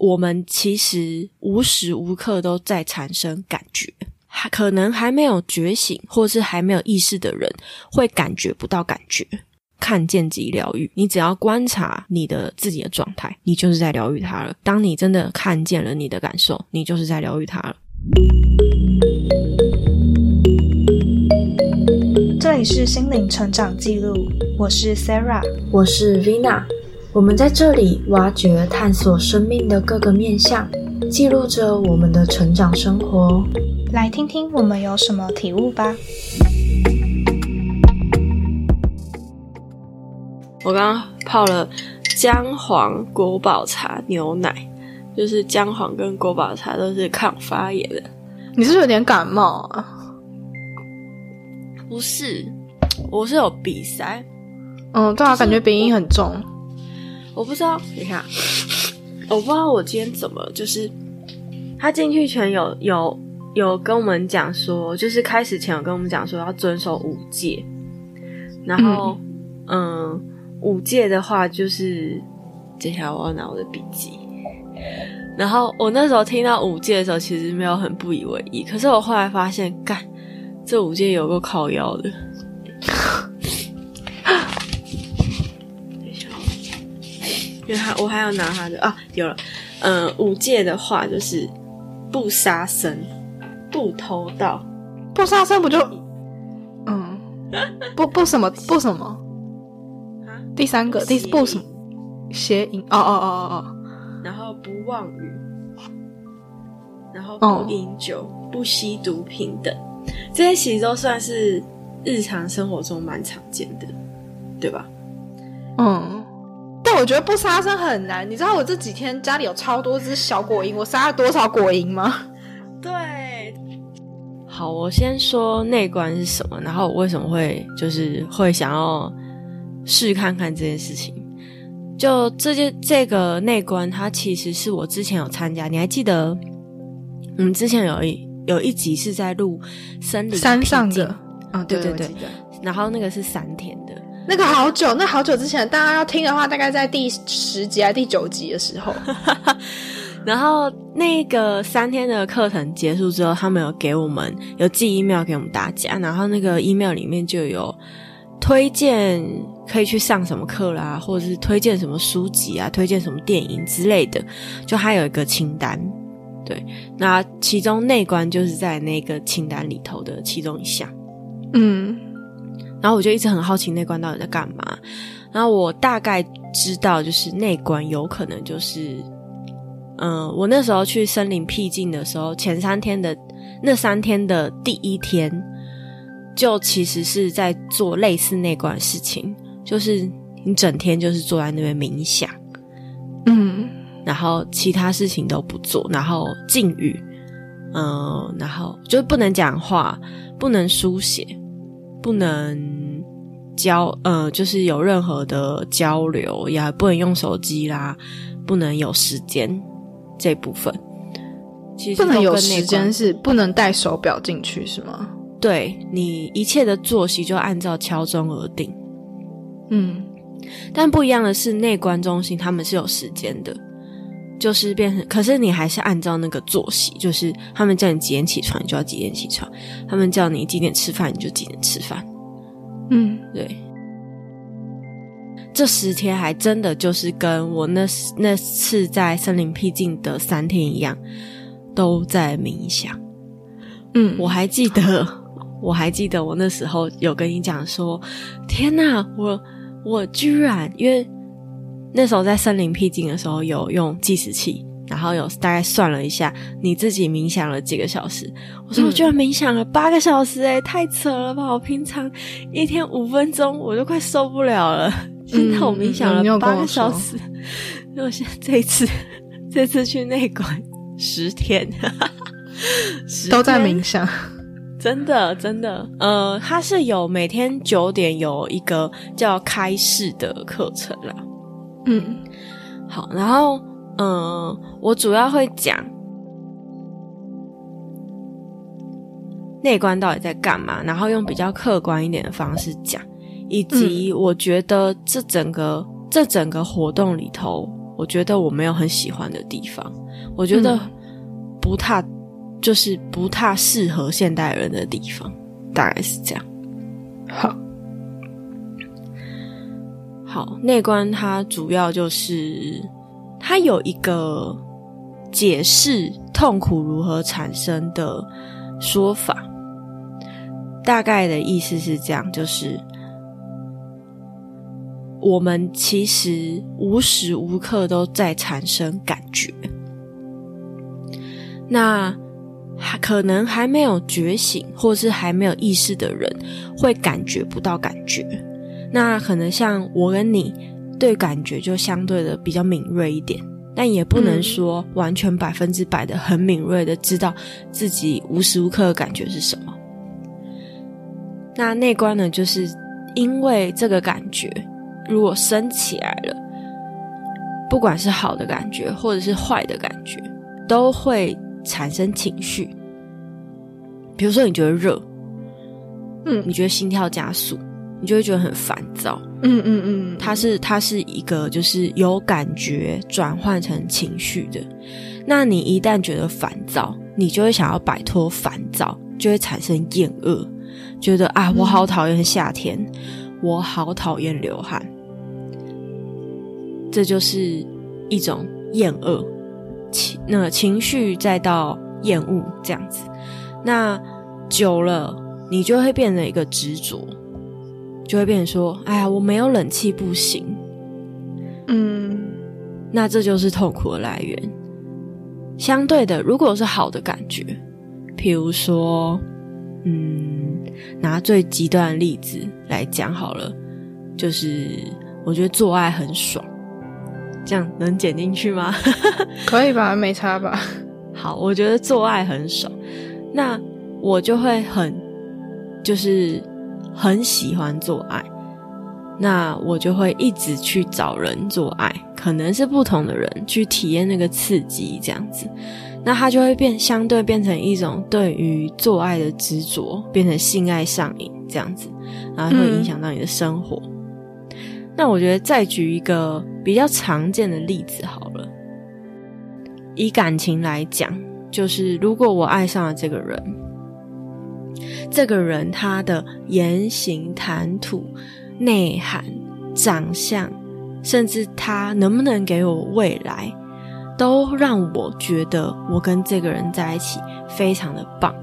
我们其实无时无刻都在产生感觉，还可能还没有觉醒或是还没有意识的人会感觉不到感觉。看见即疗愈，你只要观察你的自己的状态，你就是在疗愈它了。当你真的看见了你的感受，你就是在疗愈它了。这里是心灵成长记录，我是 Sarah，我是 Vina。我们在这里挖掘、探索生命的各个面向，记录着我们的成长生活。来听听我们有什么体悟吧。我刚刚泡了姜黄国宝茶牛奶，就是姜黄跟国宝茶都是抗发炎的。你是不是有点感冒啊？不是，我是有鼻塞。嗯，对啊，感觉鼻音很重。我不知道，你看，我不知道我今天怎么，就是他进去前有有有跟我们讲说，就是开始前有跟我们讲说要遵守五戒，然后嗯。五戒的话，就是接下来我要拿我的笔记。然后我那时候听到五戒的时候，其实没有很不以为意。可是我后来发现，干这五戒有个靠腰的。因为他我还要拿他的啊，有了。嗯，五戒的话就是不杀生、不偷盗。不杀生不就嗯，不不什么不什么。第三个，第不什么谐音？哦哦哦哦哦，然后不妄语，然后不饮酒，不吸毒品等，这些其实都算是日常生活中蛮常见的，对吧？嗯，但我觉得不杀生很难。你知道我这几天家里有超多只小果蝇，我杀了多少果蝇吗？对，好，我先说内观是什么，然后我为什么会就是会想要。试看看这件事情，就这件这个内观，它其实是我之前有参加。你还记得，我们之前有一有一集是在录森林山上的啊，对对对，然后那个是三天的，那个好久，那好久之前，大家要听的话，大概在第十集还第九集的时候。然后那个三天的课程结束之后，他们有给我们有寄 email 给我们大家，然后那个 email 里面就有。推荐可以去上什么课啦，或者是推荐什么书籍啊，推荐什么电影之类的，就还有一个清单。对，那其中内观就是在那个清单里头的其中一项。嗯，然后我就一直很好奇内观到底在干嘛。然后我大概知道，就是内观有可能就是，嗯，我那时候去森林僻静的时候，前三天的那三天的第一天。就其实是在做类似那关事情，就是你整天就是坐在那边冥想，嗯，然后其他事情都不做，然后禁语，嗯，然后就不能讲话，不能书写，不能交，呃，就是有任何的交流，也不能用手机啦，不能有时间这部分，其实不能有时间是不能带手表进去是吗？对你一切的作息就按照敲钟而定，嗯，但不一样的是内观中心他们是有时间的，就是变成，可是你还是按照那个作息，就是他们叫你几点起床，你就要几点起床；他们叫你几点吃饭，你就几点吃饭。嗯，对，这十天还真的就是跟我那那次在森林僻静的三天一样，都在冥想。嗯，我还记得。我还记得我那时候有跟你讲说，天哪，我我居然因为那时候在森林僻静的时候有用计时器，然后有大概算了一下你自己冥想了几个小时。我说我居然冥想了八个小时，哎，太扯了吧！我平常一天五分钟我就快受不了了，现在我冥想了八个小时。因为现在这一次这次去内馆十天，都在冥想。真的，真的，呃，他是有每天九点有一个叫开市的课程啦。嗯，好，然后，嗯，我主要会讲内观到底在干嘛，然后用比较客观一点的方式讲，以及我觉得这整个这整个活动里头，我觉得我没有很喜欢的地方，我觉得不太就是不太适合现代人的地方，大概是这样。好，好，内观它主要就是它有一个解释痛苦如何产生的说法，大概的意思是这样，就是我们其实无时无刻都在产生感觉，那可能还没有觉醒或是还没有意识的人会感觉不到感觉。那可能像我跟你对感觉就相对的比较敏锐一点，但也不能说完全百分之百的很敏锐的知道自己无时无刻的感觉是什么。那内观呢，就是因为这个感觉如果升起来了，不管是好的感觉或者是坏的感觉，都会产生情绪。比如说你觉得热，嗯你觉得心跳加速。你就会觉得很烦躁。嗯嗯嗯，它是它是一个就是有感觉转换成情绪的。那你一旦觉得烦躁，你就会想要摆脱烦躁，就会产生厌恶，觉得啊，我好讨厌夏天，我好讨厌流汗。这就是一种厌恶情，那情绪再到厌恶这样子。那久了，你就会变成一个执着。就会变成说：“哎呀，我没有冷气不行。”嗯，那这就是痛苦的来源。相对的，如果是好的感觉，譬如说，嗯，拿最极端的例子来讲好了，就是我觉得做爱很爽，这样能剪进去吗？可以吧？没差吧？好，我觉得做爱很爽，那我就会很就是。很喜欢做爱，那我就会一直去找人做爱，可能是不同的人去体验那个刺激，这样子，那他就会变相对变成一种对于做爱的执着，变成性爱上瘾这样子，然后会影响到你的生活。那我觉得再举一个比较常见的例子好了，以感情来讲，就是如果我爱上了这个人。这个人他的言行谈吐、内涵、长相，甚至他能不能给我未来，都让我觉得我跟这个人在一起非常的棒。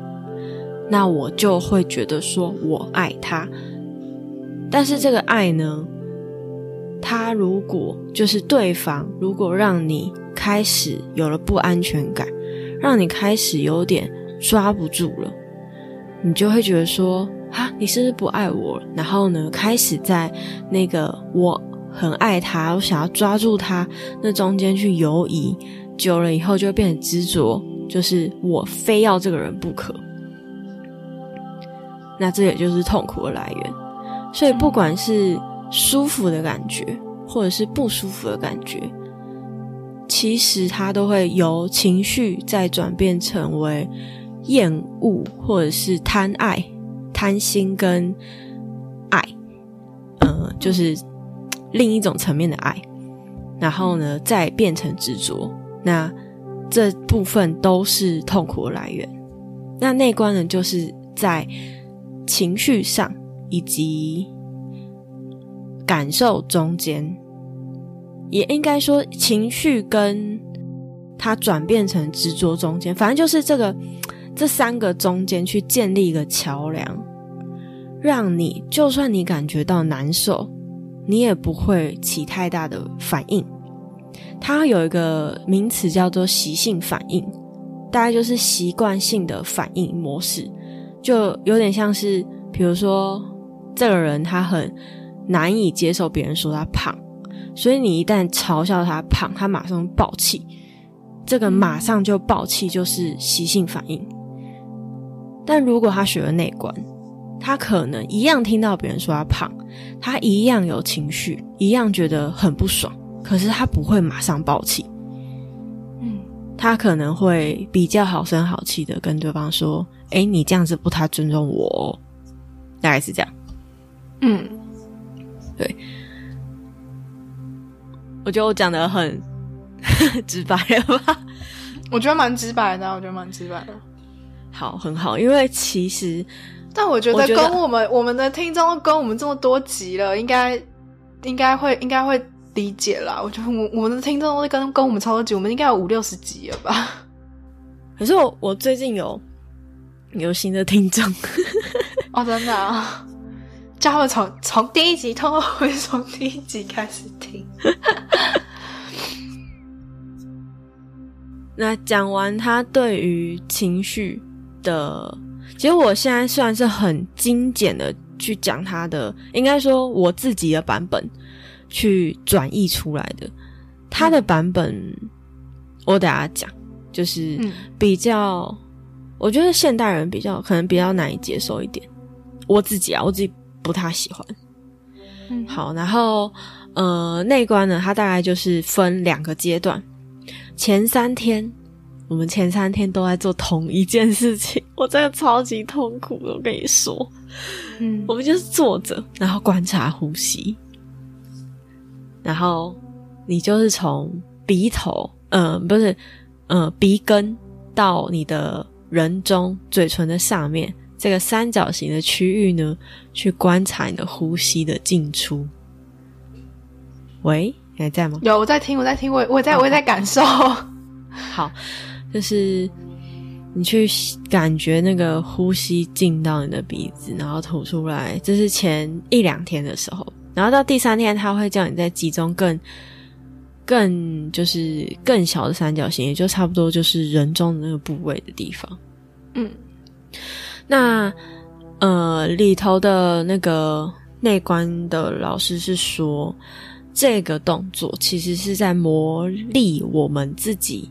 那我就会觉得说我爱他。但是这个爱呢，他如果就是对方，如果让你开始有了不安全感，让你开始有点抓不住了。你就会觉得说，啊，你是不是不爱我？然后呢，开始在那个我很爱他，我想要抓住他那中间去游移，久了以后就会变得执着，就是我非要这个人不可。那这也就是痛苦的来源。所以，不管是舒服的感觉，或者是不舒服的感觉，其实它都会由情绪再转变成为。厌恶或者是贪爱、贪心跟爱，呃，就是另一种层面的爱。然后呢，再变成执着，那这部分都是痛苦的来源。那内观呢，就是在情绪上以及感受中间，也应该说情绪跟它转变成执着中间，反正就是这个。这三个中间去建立一个桥梁，让你就算你感觉到难受，你也不会起太大的反应。它有一个名词叫做习性反应，大概就是习惯性的反应模式，就有点像是，比如说这个人他很难以接受别人说他胖，所以你一旦嘲笑他胖，他马上爆气，这个马上就爆气就是习性反应。但如果他学了内观，他可能一样听到别人说他胖，他一样有情绪，一样觉得很不爽，可是他不会马上爆气。嗯，他可能会比较好声好气的跟对方说：“哎，你这样子不太尊重我。”大概是这样。嗯，对。我觉得我讲的很 直白了吧？我觉得蛮直白的，我觉得蛮直白的。好，很好，因为其实，但我觉得跟我们我们的听众跟我们这么多集了，应该应该会应该会理解啦。我觉得我我们的听众都跟跟我们超多集，我们应该有五六十集了吧？可是我我最近有有新的听众 哦，真的啊。叫他们从从第一集，通过会从第一集开始听。那讲完他对于情绪的，其实我现在虽然是很精简的去讲他的，应该说我自己的版本去转译出来的，他的版本我等下讲，就是比较，我觉得现代人比较可能比较难以接受一点。我自己啊，我自己。不太喜欢，嗯，好，然后呃，内观呢，它大概就是分两个阶段。前三天，我们前三天都在做同一件事情，我真的超级痛苦的，我跟你说，嗯，我们就是坐着，然后观察呼吸，然后你就是从鼻头，嗯，不是，嗯，鼻根到你的人中嘴唇的上面。这个三角形的区域呢，去观察你的呼吸的进出。喂，你还在吗？有，我在听，我在听，我我在我在感受。好，就是你去感觉那个呼吸进到你的鼻子，然后吐出来。这是前一两天的时候，然后到第三天，他会叫你再集中更更就是更小的三角形，也就差不多就是人中的那个部位的地方。嗯。那呃，里头的那个内观的老师是说，这个动作其实是在磨砺我们自己，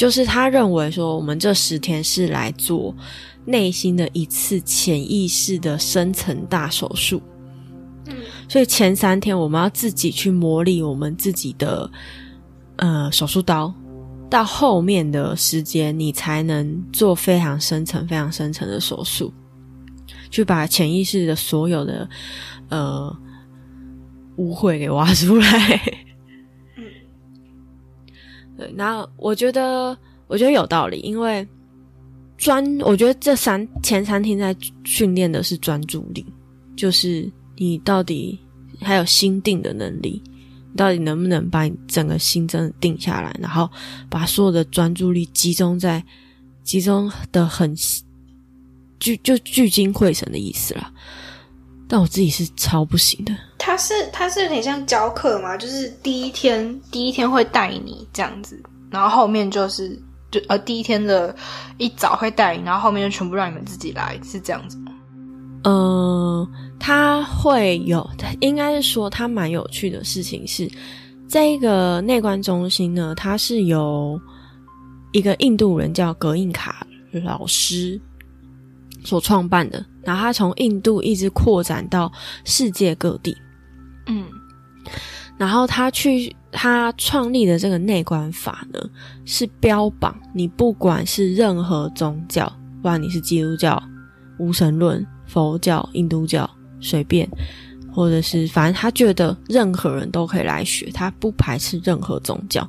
就是他认为说，我们这十天是来做内心的一次潜意识的深层大手术。嗯，所以前三天我们要自己去磨砺我们自己的呃手术刀。到后面的时间，你才能做非常深层、非常深层的手术，去把潜意识的所有的呃污秽给挖出来。嗯，对。那我觉得，我觉得有道理，因为专，我觉得这三前三天在训练的是专注力，就是你到底还有心定的能力。到底能不能把你整个心真的定下来，然后把所有的专注力集中在集中的很聚就聚精会神的意思啦。但我自己是超不行的。他是他是有点像教课嘛，就是第一天第一天会带你这样子，然后后面就是就呃第一天的一早会带你，然后后面就全部让你们自己来，是这样子吗？嗯。他会有，应该是说他蛮有趣的事情是，这个内观中心呢，它是由一个印度人叫格印卡老师所创办的，然后他从印度一直扩展到世界各地，嗯，然后他去他创立的这个内观法呢，是标榜你不管是任何宗教，不管你是基督教、无神论、佛教、印度教。随便，或者是反正他觉得任何人都可以来学，他不排斥任何宗教。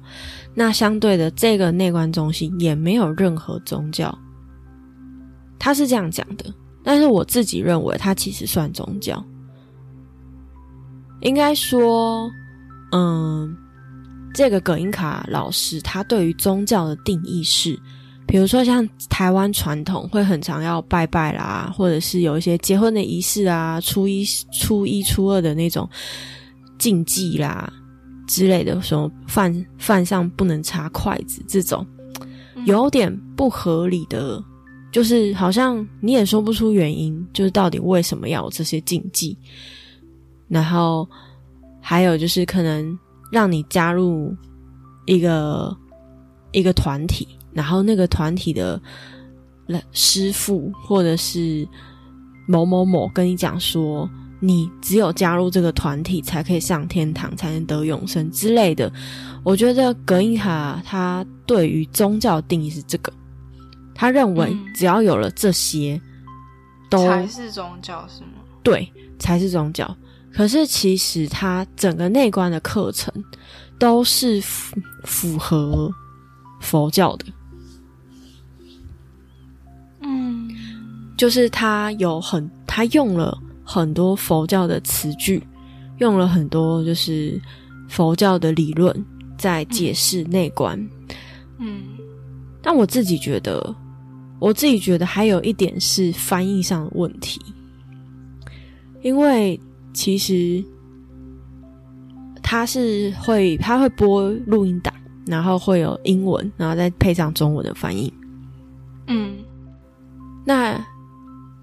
那相对的，这个内观中心也没有任何宗教，他是这样讲的。但是我自己认为，他其实算宗教。应该说，嗯，这个葛英卡老师他对于宗教的定义是。比如说，像台湾传统会很常要拜拜啦，或者是有一些结婚的仪式啊，初一、初一、初二的那种禁忌啦之类的，什么饭饭上不能插筷子这种，有点不合理的，就是好像你也说不出原因，就是到底为什么要有这些禁忌。然后还有就是可能让你加入一个一个团体。然后那个团体的师傅或者是某某某跟你讲说，你只有加入这个团体才可以上天堂，才能得永生之类的。我觉得格音卡他对于宗教定义是这个，他认为只要有了这些，都才是宗教是吗？对，才是宗教。可是其实他整个内观的课程。都是符符合佛教的。嗯就是他有很，他用了很多佛教的词句，用了很多就是佛教的理论在解释内观。嗯但我自己觉得，我自己觉得还有一点是翻译上的问题，因为其实他是会他会播录音档，然后会有英文，然后再配上中文的翻译。嗯。那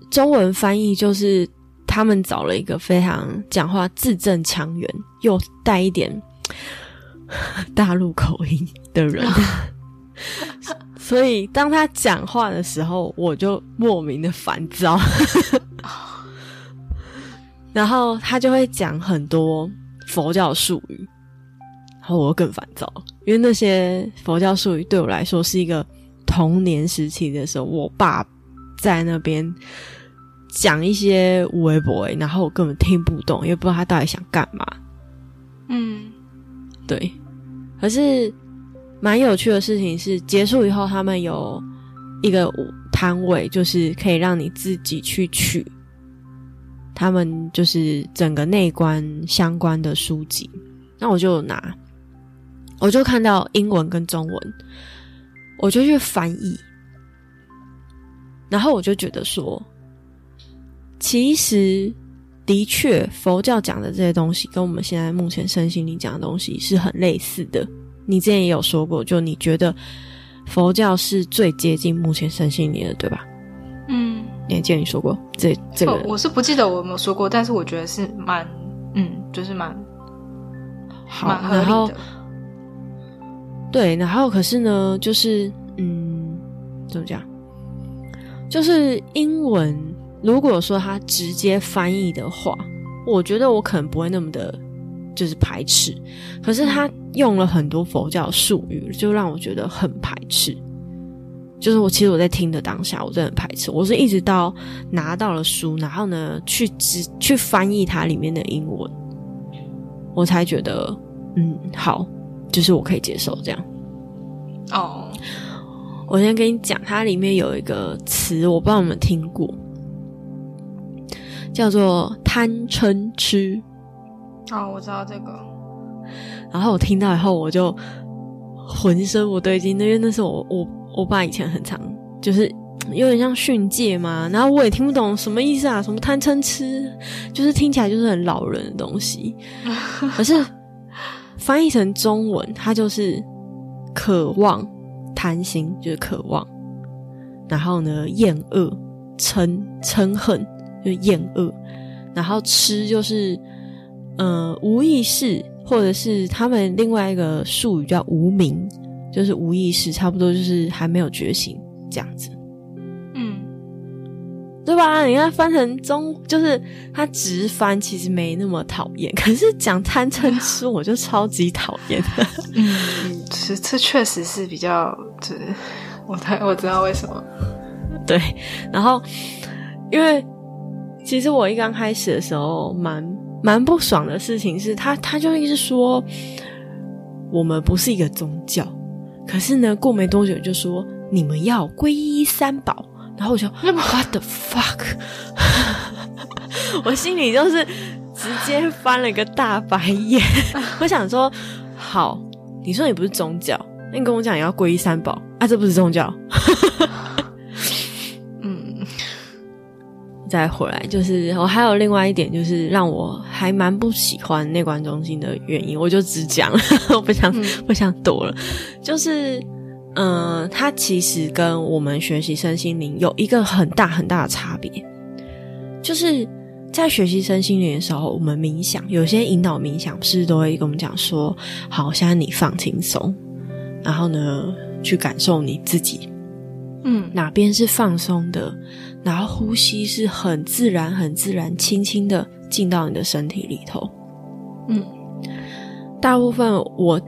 中文翻译就是他们找了一个非常讲话字正腔圆又带一点 大陆口音的人，所以当他讲话的时候，我就莫名的烦躁。然后他就会讲很多佛教术语，然后我更烦躁，因为那些佛教术语对我来说是一个童年时期的时候，我爸在那边讲一些无为不为，然后我根本听不懂，也不知道他到底想干嘛。嗯对，可是蛮有趣的事情是，结束以后他们有一个摊位，就是可以让你自己去取他们就是整个内观相关的书籍。那我就拿，我就看到英文跟中文，我就去翻译，然后我就觉得说，其实的确，佛教讲的这些东西跟我们现在目前身心灵讲的东西是很类似的。你之前也有说过，就你觉得佛教是最接近目前身心灵的，对吧？嗯，你还记得你说过这这个哦？我是不记得我有没有说过，但是我觉得是蛮，嗯，就是蛮好，蛮合然后。对，然后可是呢，就是嗯，怎么讲？就是英文，如果说它直接翻译的话，我觉得我可能不会那么的，就是排斥。可是他用了很多佛教术语，就让我觉得很排斥。就是我其实我在听的当下，我真的很排斥。我是一直到拿到了书，然后呢，去直去翻译它里面的英文，我才觉得嗯好，就是我可以接受这样。哦，我先跟你讲，它里面有一个词，我不知道有没有听过，叫做贪嗔痴。哦，我知道这个。然后我听到以后，我就浑身不对劲，因为那是我我我爸以前很常就是有点像训诫嘛，然后我也听不懂什么意思啊，什么贪嗔痴，就是听起来就是很老人的东西。可是翻译成中文，它就是渴望、贪心，就是渴望，然后呢厌恶、嗔嗔恨，就是厌恶，然后吃就是呃无意识。或者是他们另外一个术语叫无名，就是无意识，差不多就是还没有觉醒这样子，嗯，对吧？你看翻成中，就是他直翻其实没那么讨厌，可是讲贪嗔痴我就超级讨厌。嗯，这这确实是比较，这我太我知道为什么。对，然后因为其实我一刚开始的时候蛮。蛮不爽的事情是他，他就一直说我们不是一个宗教，可是呢，过没多久就说你们要皈依三宝，然后我就 What the fuck，我心里就是直接翻了个大白眼。我想说，好，你说你不是宗教，那你跟我讲你要皈依三宝啊，这不是宗教。再回来，就是我还有另外一点，就是让我还蛮不喜欢内观中心的原因，我就只讲，我不想、不想躲了。就是，嗯、呃，它其实跟我们学习身心灵有一个很大很大的差别，就是在学习身心灵的时候，我们冥想，有些引导冥想师都会跟我们讲说，好，现在你放轻松，然后呢，去感受你自己，嗯，哪边是放松的。然后呼吸是很自然、很自然、轻轻的进到你的身体里头。嗯，大部分我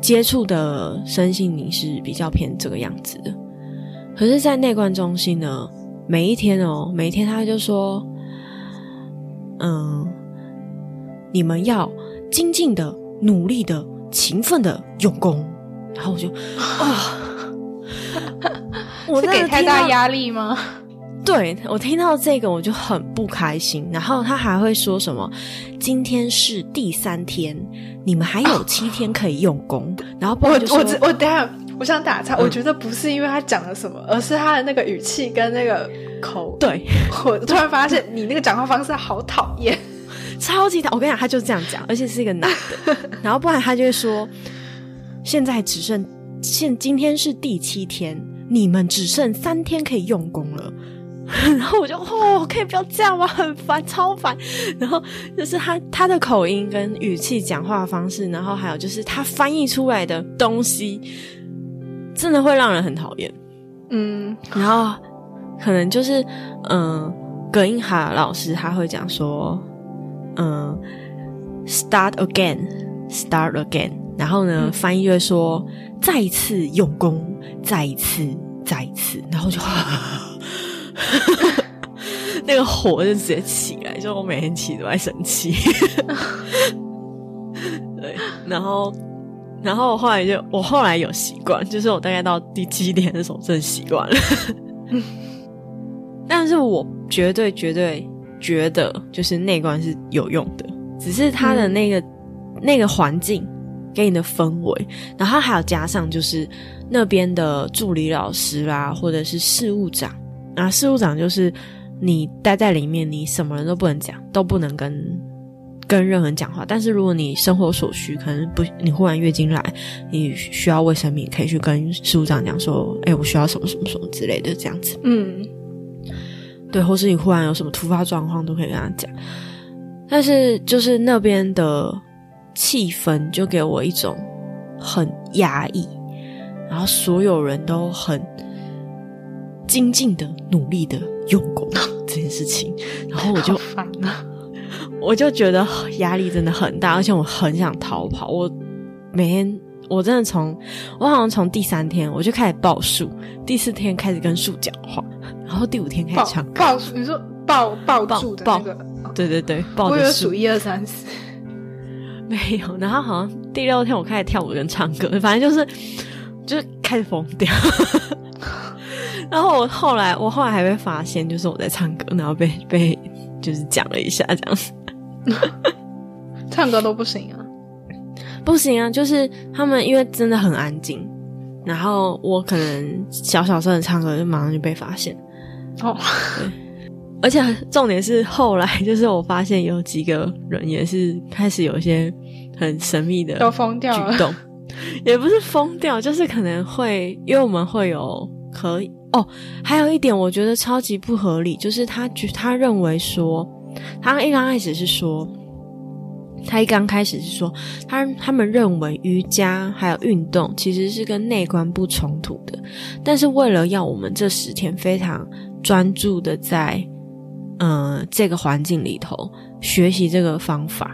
接触的身心灵是比较偏这个样子的。可是，在内观中心呢，每一天哦，每一天他就说：“嗯，你们要精进的、努力的勤奋的用功。然后我就啊，我是给太大压力吗？对我听到这个我就很不开心。然后他还会说什么：“今天是第三天，你们还有七天可以用功。”然后我我我我等下我想打岔，我觉得不是因为他讲了什么，而是他的那个语气跟那个口。对我突然发现你那个讲话方式好讨厌。超级讨我跟你讲，他就这样讲，而且是一个男的。然后不然他就会说：“现在只剩现今天是第七天，你们只剩三天可以用功了。”然后我就哦，可以不要这样吗？很烦，超烦。然后就是他他的口音跟语气、讲话方式，然后还有就是他翻译出来的东西，真的会让人很讨厌。嗯，然后可能就是嗯，葛英哈老师他会讲说。嗯，start again，start again，然后呢，翻译就会说再一次用功，再一次，再一次，然后就 那个火就直接起来，就我每天起都在生气。对，然后，然后后来就我后来有习惯，就是我大概到第七天的时候真的习惯了。但是我绝对绝对。觉得就是内观是有用的，只是他的那个那个环境给你的氛围，然后还有加上就是那边的助理老师啦，或者是事务长啊，事务长就是你待在里面，你什么人都不能讲，都不能跟跟任何人讲话。但是如果你生活所需，可能不你忽然月经来，你需要卫生棉，可以去跟事务长讲说，哎，我需要什么什么什么之类的，这样子，嗯。对，或是你忽然有什么突发状况，都可以跟他讲。但是就是那边的气氛，就给我一种很压抑，然后所有人都很精进的、努力的用功 这件事情，然后我就烦了，我就觉得压力真的很大，而且我很想逃跑。我每天，我真的从我好像从第三天我就开始报数，第四天开始跟树讲话。然后第五天开始唱报数，你说报报住的那个，对对对，抱我有数一二三四，没有。然后好像第六天我开始跳舞跟唱歌，反正就是就是开始疯掉。然后我后来我后来还被发现，就是我在唱歌，然后被被就是讲了一下这样。子。唱歌都不行啊，不行啊，就是他们因为真的很安静，然后我可能小小声的唱歌，就马上就被发现。哦，对，而且重点是后来，就是我发现有几个人也是开始有一些很神秘的都疯掉举动，也不是疯掉，就是可能会，因为我们会有可以哦，还有一点我觉得超级不合理，就是他觉他认为说，他一刚开始是说，他一刚开始是说，他他们认为瑜伽还有运动其实是跟内观不冲突的，但是为了要我们这十天非常。专注的在，嗯，这个环境里头学习这个方法，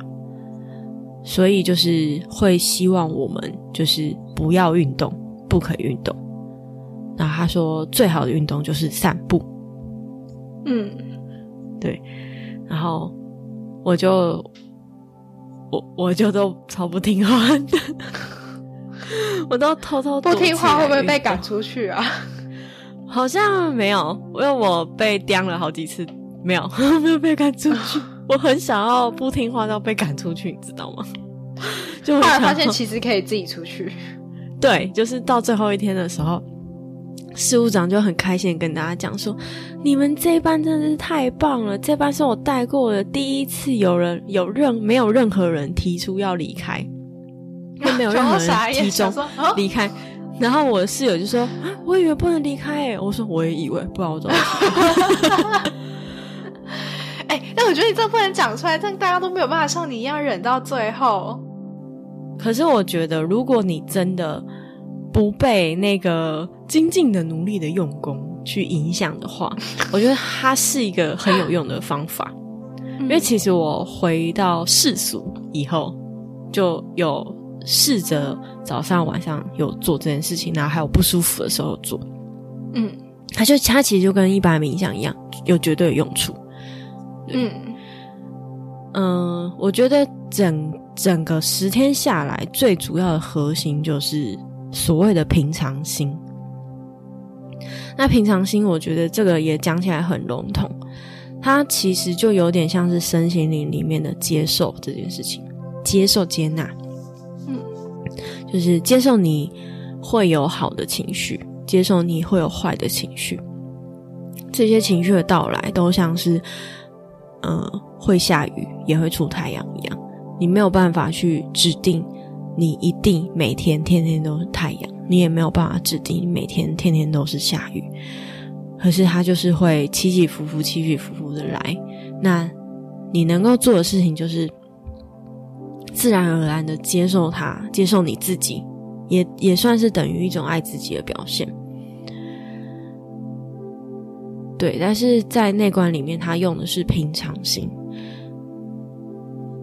所以就是会希望我们就是不要运动，不可运动。然后他说，最好的运动就是散步。嗯，对。然后我就我我就都超不听话的，我都偷偷不听话，会不会被赶出去啊？好像没有，因为我被刁了好几次，没有 没有被赶出去。我很想要不听话到被赶出去，你知道吗？就后来发现其实可以自己出去。对，就是到最后一天的时候，事务长就很开心跟大家讲说：“你们这班真的是太棒了，这班是我带过的第一次有人有任没有任何人提出要离开，没有任何人提出离开。”然后我的室友就说：“啊，我以为不能离开。”哎，我说我也以为，不然我怎么？哎，但我觉得你这不能讲出来，这样大家都没有办法像你一样忍到最后。可是我觉得，如果你真的不被那个精进的、努力的用功去影响的话，我觉得它是一个很有用的方法。因为其实我回到世俗以后，就有。试着早上晚上有做这件事情，然后还有不舒服的时候做，嗯，它就它其实就跟一般冥想一样，有绝对的用处。嗯嗯，我觉得整整个十天下来，最主要的核心就是所谓的平常心。那平常心，我觉得这个也讲起来很笼统，它其实就有点像是身心灵里面的接受这件事情，接受接纳，嗯，就是接受你会有好的情绪，接受你会有坏的情绪，这些情绪的到来都像是，呃，会下雨也会出太阳一样。你没有办法去指定，你一定每天天天都是太阳，你也没有办法指定每天天天都是下雨。可是它就是会起起伏伏、起起伏伏的来。那你能够做的事情就是自然而然的接受它，接受你自己，也也算是等于一种爱自己的表现。对，但是在内观里面，他用的是平常心。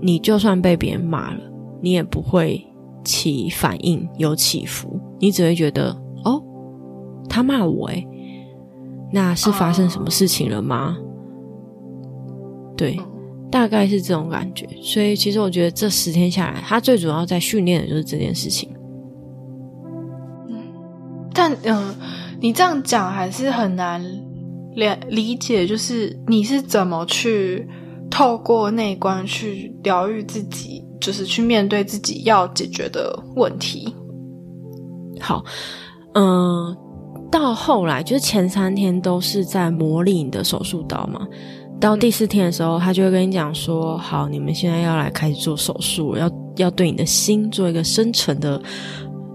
你就算被别人骂了，你也不会起反应有起伏，你只会觉得哦，他骂我诶，那是发生什么事情了吗？对，大概是这种感觉。所以其实我觉得这十天下来，他最主要在训练的就是这件事情。嗯，但嗯，你这样讲还是很难理理解，就是你是怎么去。透过内观去疗愈自己，就是去面对自己要解决的问题。好，嗯，到后来就是前三天都是在磨砺你的手术刀嘛。到第四天的时候，他就会跟你讲说：“好，你们现在要来开始做手术，要要对你的心做一个深层的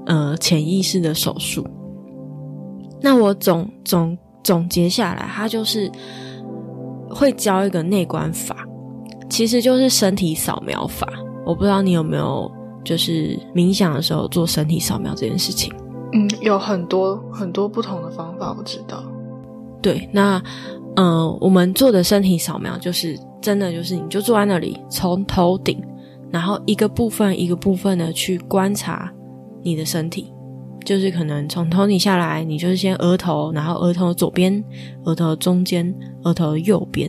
呃潜意识的手术。”那我总总总结下来，他就是。会教一个内观法，其实就是身体扫描法。我不知道你有没有就是冥想的时候做身体扫描这件事情。嗯，有很多很多不同的方法，我知道。对，那嗯，我们做的身体扫描就是真的就是你就坐在那里，从头顶，然后一个部分一个部分的去观察你的身体。就是可能从头顶下来，你就是先额头，然后额头左边，额头中间，额头右边，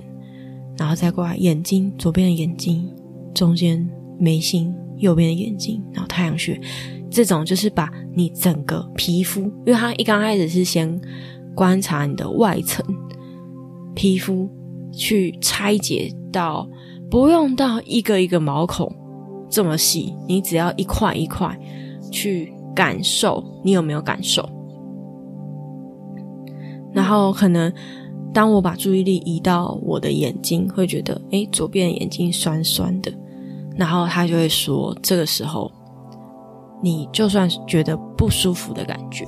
然后再过来眼睛，左边的眼睛，中间眉心，右边的眼睛，然后太阳穴，这种就是把你整个皮肤，因为它一刚开始是先观察你的外层皮肤，去拆解到不用到一个一个毛孔这么细，你只要一块一块去。感受，你有没有感受？然后可能当我把注意力移到我的眼睛，会觉得诶，左边的眼睛酸酸的。然后他就会说，这个时候你就算觉得不舒服的感觉，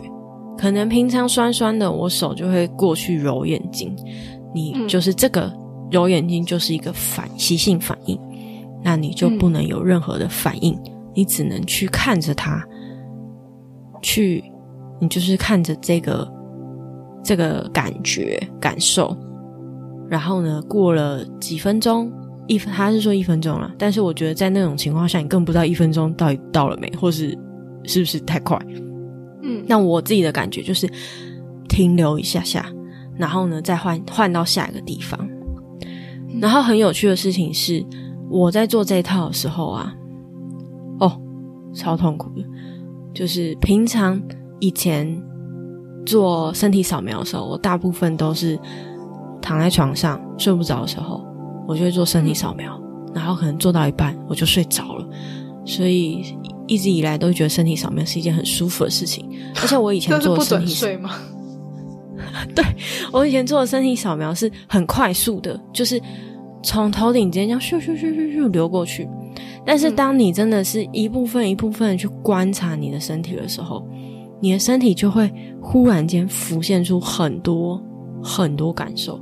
可能平常酸酸的，我手就会过去揉眼睛。你就是这个揉眼睛就是一个反习性反应，那你就不能有任何的反应，你只能去看着他。去，你就是看着这个这个感觉感受，然后呢，过了几分钟，一分他是说一分钟了，但是我觉得在那种情况下，你更不知道一分钟到底到了没，或是是不是太快。嗯，那我自己的感觉就是停留一下下，然后呢，再换换到下一个地方。然后很有趣的事情是，我在做这一套的时候啊，哦，超痛苦的。就是平常以前做身体扫描的时候，我大部分都是躺在床上睡不着的时候，我就会做身体扫描，然后可能做到一半我就睡着了。所以一直以来都觉得身体扫描是一件很舒服的事情。而且我以前做身体睡吗？对我以前做的身体扫描是很快速的，就是从头顶直接这样咻咻咻咻咻流过去。但是，当你真的是一部分一部分的去观察你的身体的时候，你的身体就会忽然间浮现出很多很多感受。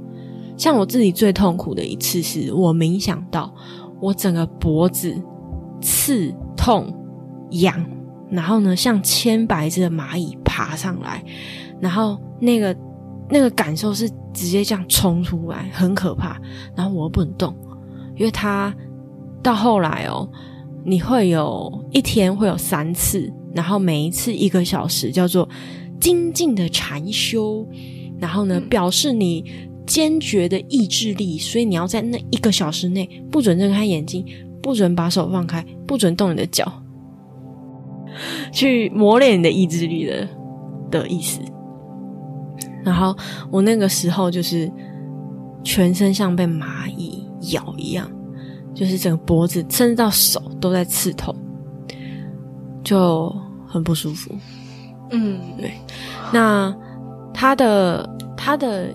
像我自己最痛苦的一次，是我冥想到我整个脖子刺痛痒，然后呢，像千百只的蚂蚁爬上来，然后那个那个感受是直接这样冲出来，很可怕。然后我又不能动，因为它。到后来哦，你会有一天会有三次，然后每一次一个小时，叫做精进的禅修。然后呢，表示你坚决的意志力，所以你要在那一个小时内不准睁开眼睛，不准把手放开，不准动你的脚，去磨练你的意志力的的意思。然后我那个时候就是全身像被蚂蚁咬一样，就是整个脖子甚至到手都在刺痛，就很不舒服。嗯，对。那他的他的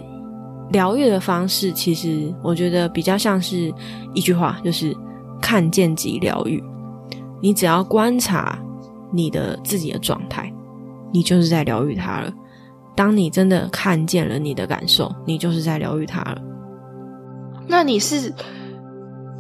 疗愈的方式，其实我觉得比较像是一句话，就是看见即疗愈。你只要观察你的自己的状态，你就是在疗愈它了。当你真的看见了你的感受，你就是在疗愈它了。那你是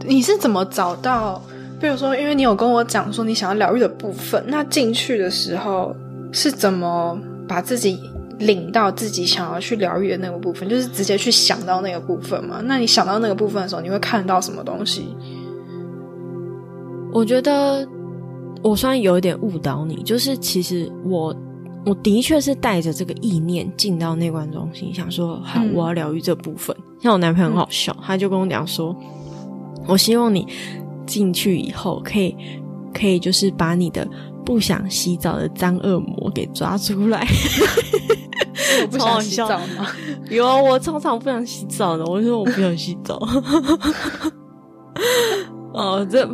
你是怎么找到？比如说，因为你有跟我讲说你想要疗愈的部分，那进去的时候是怎么把自己领到自己想要去疗愈的那个部分？就是直接去想到那个部分嘛？那你想到那个部分的时候，你会看到什么东西？我觉得我虽然有一点误导你，就是其实我。我的确是带着这个意念进到内观中心，想说好，我要疗愈这部分。像我男朋友很好笑，他就跟我讲说，我希望你进去以后，可以可以就是把你的不想洗澡的脏恶魔给抓出来。我不想洗澡吗？有啊，我常常不想洗澡的。我说我不想洗澡。哦，这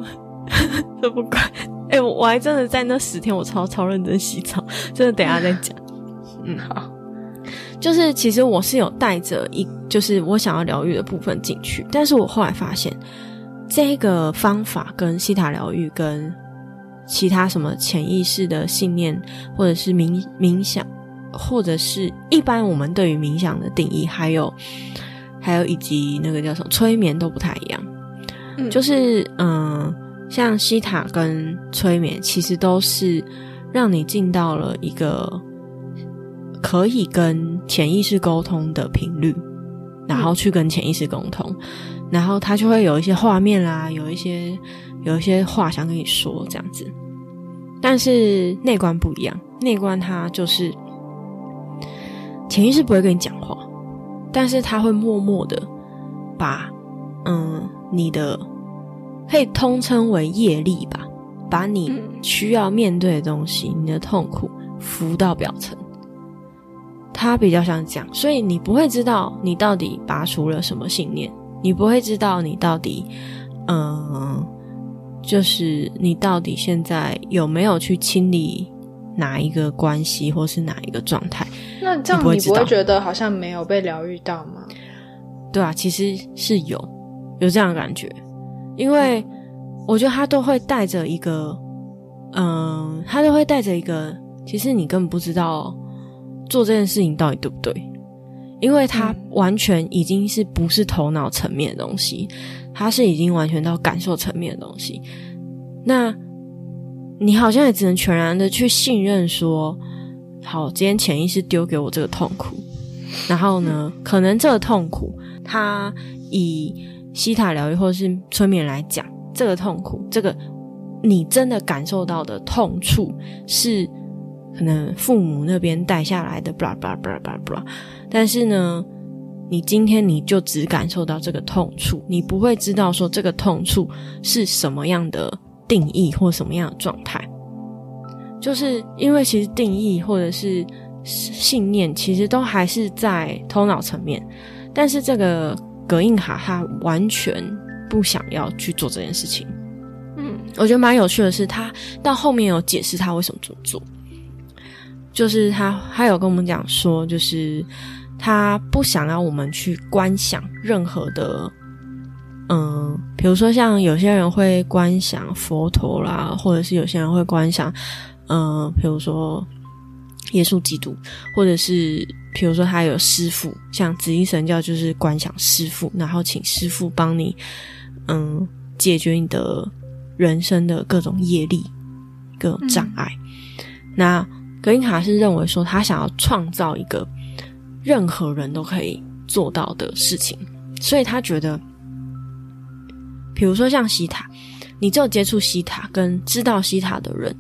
这不管。哎，我还真的在那十天，我超超认真洗澡，真的等下再讲。嗯，好，就是其实我是有带着一，就是我想要疗愈的部分进去，但是我后来发现，这个方法跟西塔疗愈跟其他什么潜意识的信念，或者是冥冥想，或者是一般我们对于冥想的定义，还有还有以及那个叫什么催眠都不太一样。嗯，就是嗯。像西塔跟催眠，其实都是让你进到了一个可以跟潜意识沟通的频率，然后去跟潜意识沟通，然后他就会有一些画面啦，有一些有一些话想跟你说这样子。但是内观不一样，内观它就是潜意识不会跟你讲话，但是他会默默的把嗯你的。可以通称为业力吧，把你需要面对的东西，你的痛苦浮到表层。他比较想讲，所以你不会知道你到底拔除了什么信念，你不会知道你到底，嗯，就是你到底现在有没有去清理哪一个关系，或是哪一个状态？那这样你不会觉得好像没有被疗愈到吗？对啊，其实是有有这样的感觉。因为我觉得他都会带着一个，嗯，他都会带着一个，其实你根本不知道做这件事情到底对不对，因为他完全已经是不是头脑层面的东西，他是已经完全到感受层面的东西。那你好像也只能全然的去信任说，好，今天潜意识丢给我这个痛苦，然后呢，可能这个痛苦，他以。西塔疗愈或是催眠来讲，这个痛苦，这个你真的感受到的痛处，是可能父母那边带下来的，blah blah blah blah blah。但是呢，你今天你就只感受到这个痛处，你不会知道说这个痛处是什么样的定义或什么样的状态。就是因为其实定义或者是信念，其实都还是在头脑层面，但是这个。格印卡他完全不想要去做这件事情。嗯，我觉得蛮有趣的是，他到后面有解释他为什么这么做。就是他他有跟我们讲说，就是他不想要我们去观想任何的，嗯，比如说像有些人会观想佛陀啦，或者是有些人会观想，嗯，比如说耶稣基督，或者是。比如说，他有师傅，像紫衣神教就是观想师傅，然后请师傅帮你，嗯，解决你的人生的各种业力、各种障碍。那格林卡是认为说，他想要创造一个任何人都可以做到的事情，所以他觉得，比如说像西塔，你只有接触西塔跟知道西塔的人，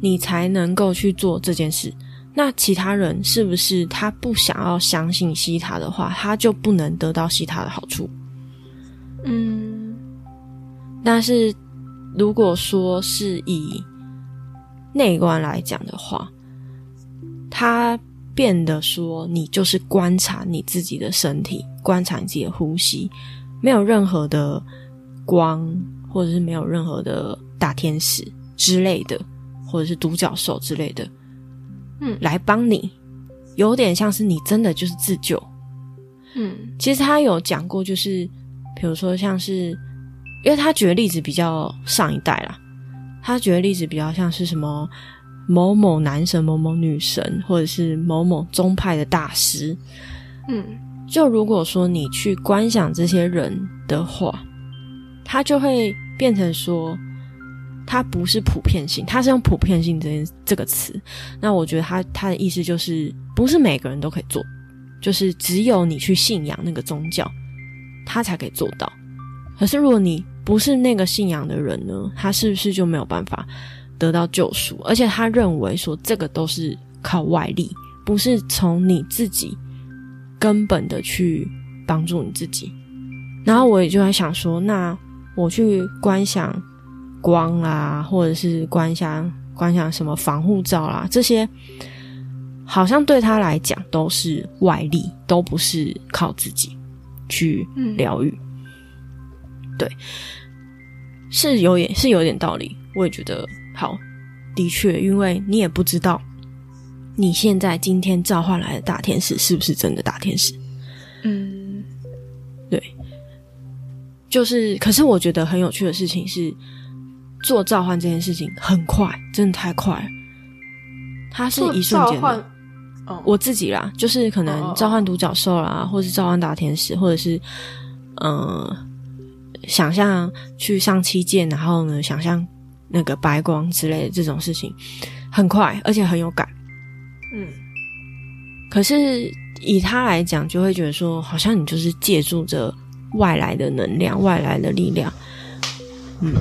你才能够去做这件事。那其他人是不是他不想要相信西塔的话，他就不能得到西塔的好处？嗯，但是如果说是以内观来讲的话，他变得说你就是观察你自己的身体，观察你自己的呼吸，没有任何的光，或者是没有任何的大天使之类的，或者是独角兽之类的，嗯来帮你，有点像是你真的就是自救。嗯其实他有讲过，就是比如说像是，因为他举的例子比较上一代啦，他举的例子比较像是什么某某男神、某某女神，或者是某某宗派的大师。嗯就如果说你去观想这些人的话，他就会变成说，它不是普遍性，它是用普遍性这这个词。那我觉得他他的意思就是，不是每个人都可以做，就是只有你去信仰那个宗教，他才可以做到。可是如果你不是那个信仰的人呢，他是不是就没有办法得到救赎？而且他认为说，这个都是靠外力，不是从你自己根本的去帮助你自己。然后我也就在想说，那我去观想光啦，或者是观想观想什么防护罩啦，这些好像对他来讲都是外力，都不是靠自己去嗯疗愈。对，是有点是有点道理，我也觉得好，的确，因为你也不知道你现在今天召唤来的大天使是不是真的大天使。嗯就是，可是我觉得很有趣的事情是，做召唤这件事情很快，真的太快了。它是一瞬间的。哦我自己啦，就是可能哦召唤独角兽啦，或是召唤大天使，或者是嗯、呃想象去上七剑，然后呢，想象那个白光之类的这种事情，很快，而且很有感。嗯可是以他来讲，就会觉得说，好像你就是借助着外来的能量、外来的力量。嗯，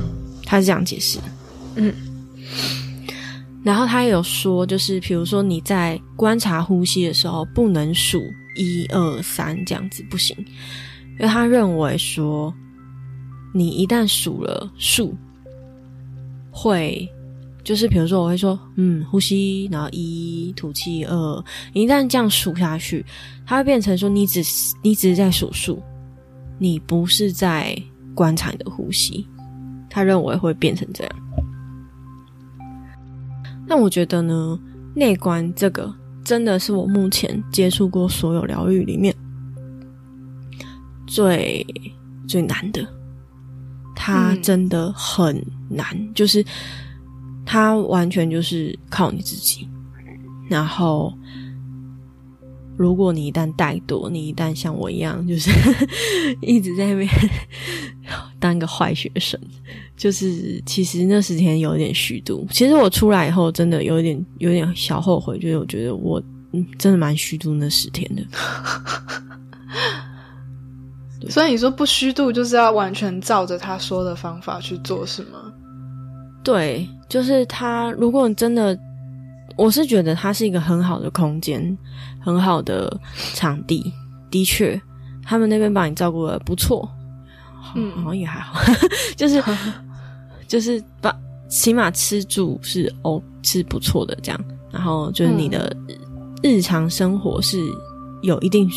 他是这样解释。嗯，然后他也有说，就是比如说你在观察呼吸的时候，不能数一二三这样子，不行，因为他认为说，你一旦数了数，会就是比如说我会说，嗯，呼吸，然后一吐气二，你一旦这样数下去，它会变成说你只是你只是在数数，你不是在观察你的呼吸。他认为会变成这样。那我觉得呢，内观这个真的是我目前接触过所有疗愈里面最最难的。它嗯真的很难，就是它完全就是靠你自己。然后，如果你一旦怠惰，你一旦像我一样，就是 一直在那边 当个坏学生，就是其实那十天有点虚度。其实我出来以后，真的有点有点小后悔，就是我觉得我嗯真的蛮虚度那十天的。所以你说不虚度，就是要完全照着他说的方法去做，是吗？对，就是他。如果你真的，我是觉得它是一个很好的空间，很好的场地。的确，他们那边把你照顾的不错，嗯好像也还好，就是 就是把起码吃住是哦是不错的这样。然后就是你的日常生活是有一定。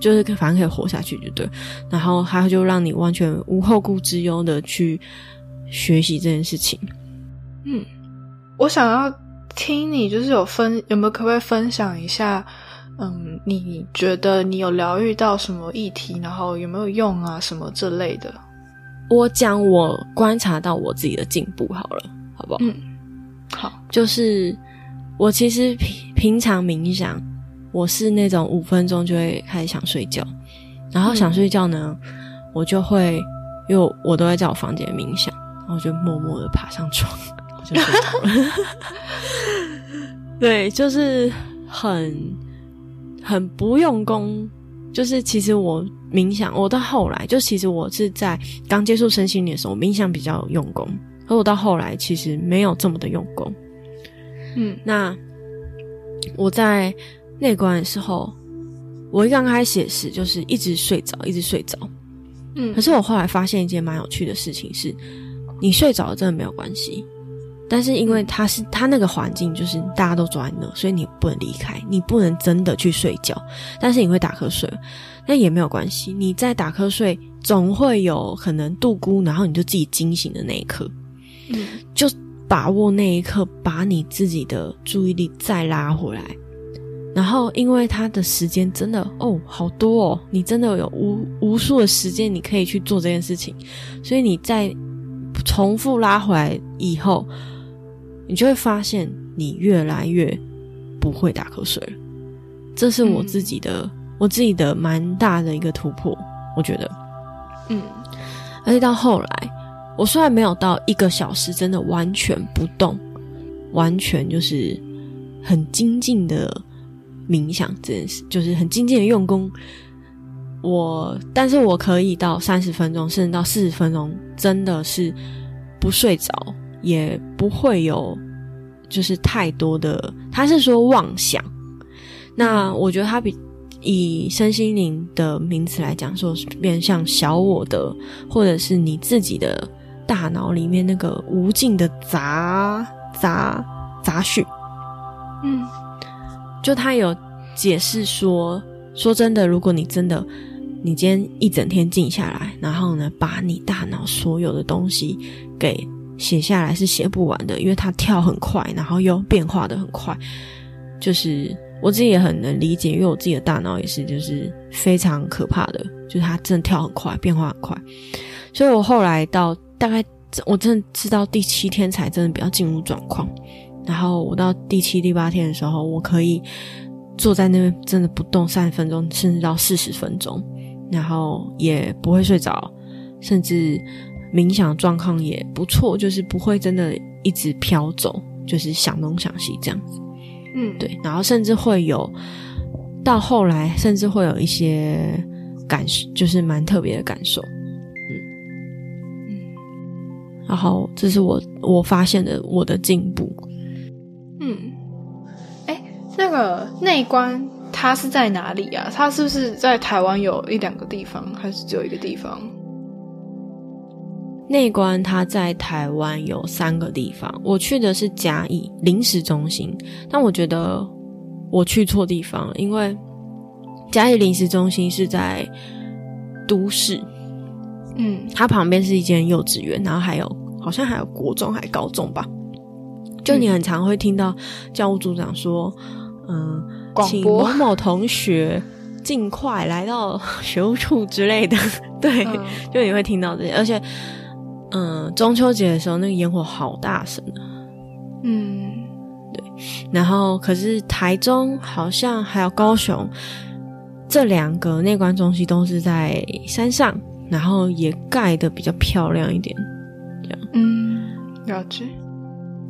就是反正可以活下去就对，然后他就让你完全无后顾之忧的去学习这件事情。嗯，我想要听你就是有分有没有可不可以分享一下？嗯，你觉得你有疗愈到什么议题，然后有没有用啊什么这类的？我讲我观察到我自己的进步好了，好不好？嗯，好，就是我其实平平常冥想，我是那种五分钟就会开始想睡觉，然后想睡觉呢，我就会因为我我都会在我房间冥想，然后就默默的爬上床，我 对，就是很很不用功，就是其实我冥想，我到后来就其实我是在刚接触身心灵的时候，我冥想比较用功，而我到后来其实没有这么的用功。嗯那我在内观的时候，我一刚开始也是，就是一直睡着，一直睡着。嗯，可是我后来发现一件蛮有趣的事情是，你睡着了真的没有关系。但是因为他是他那个环境，就是大家都坐在那，所以你不能离开，你不能真的去睡觉。但是你会打瞌睡，那也没有关系。你在打瞌睡，总会有可能度孤，然后你就自己惊醒的那一刻，嗯，就把握那一刻，把你自己的注意力再拉回来。然后，因为他的时间真的哦好多哦，你真的有无无数的时间你可以去做这件事情，所以你在重复拉回来以后。你就会发现，你越来越不会打瞌睡了。这是我自己的，我自己的蛮大的一个突破。我觉得，嗯，而且到后来，我虽然没有到一个小时，真的完全不动，完全就是很精进的冥想这件事，就是很精进的用功。我，但是我可以到三十分钟，甚至到四十分钟，真的是不睡着。也不会有，就是太多的。他是说妄想，那我觉得他比以身心灵的名词来讲，说变像小我的，或者是你自己的大脑里面那个无尽的杂杂杂讯。嗯，就他有解释说，说真的，如果你真的你今天一整天静下来，然后呢，把你大脑所有的东西给。写下来是写不完的，因为它跳很快，然后又变化的很快。就是我自己也很能理解，因为我自己的大脑也是，就是非常可怕的，就是它真的跳很快，变化很快。所以我后来到大概我真的知道第七天才真的比较进入状况。然后我到第七、第八天的时候，我可以坐在那边真的不动三十分钟，甚至到四十分钟，然后也不会睡着，甚至。冥想状况也不错，就是不会真的一直飘走，就是想东想西这样子。嗯，对，然后甚至会有到后来，甚至会有一些感受，就是蛮特别的感受。嗯嗯，然后这是我我发现的我的进步。嗯，哎，那个内观它是在哪里啊？它是不是在台湾有一两个地方，还是只有一个地方？内关它在台湾有三个地方，我去的是甲乙临时中心，但我觉得我去错地方了，因为甲乙临时中心是在都市，嗯，它旁边是一间幼稚园，然后还有好像还有国中还高中吧，就你很常会听到教务组长说，嗯，请某某同学尽快来到 学务处之类的，对，就你会听到这些，而且。嗯，中秋节的时候那个烟火好大声啊！嗯，对。然后，可是台中好像还有高雄这两个内观中心都是在山上，然后也盖的比较漂亮一点。这样，嗯，了解。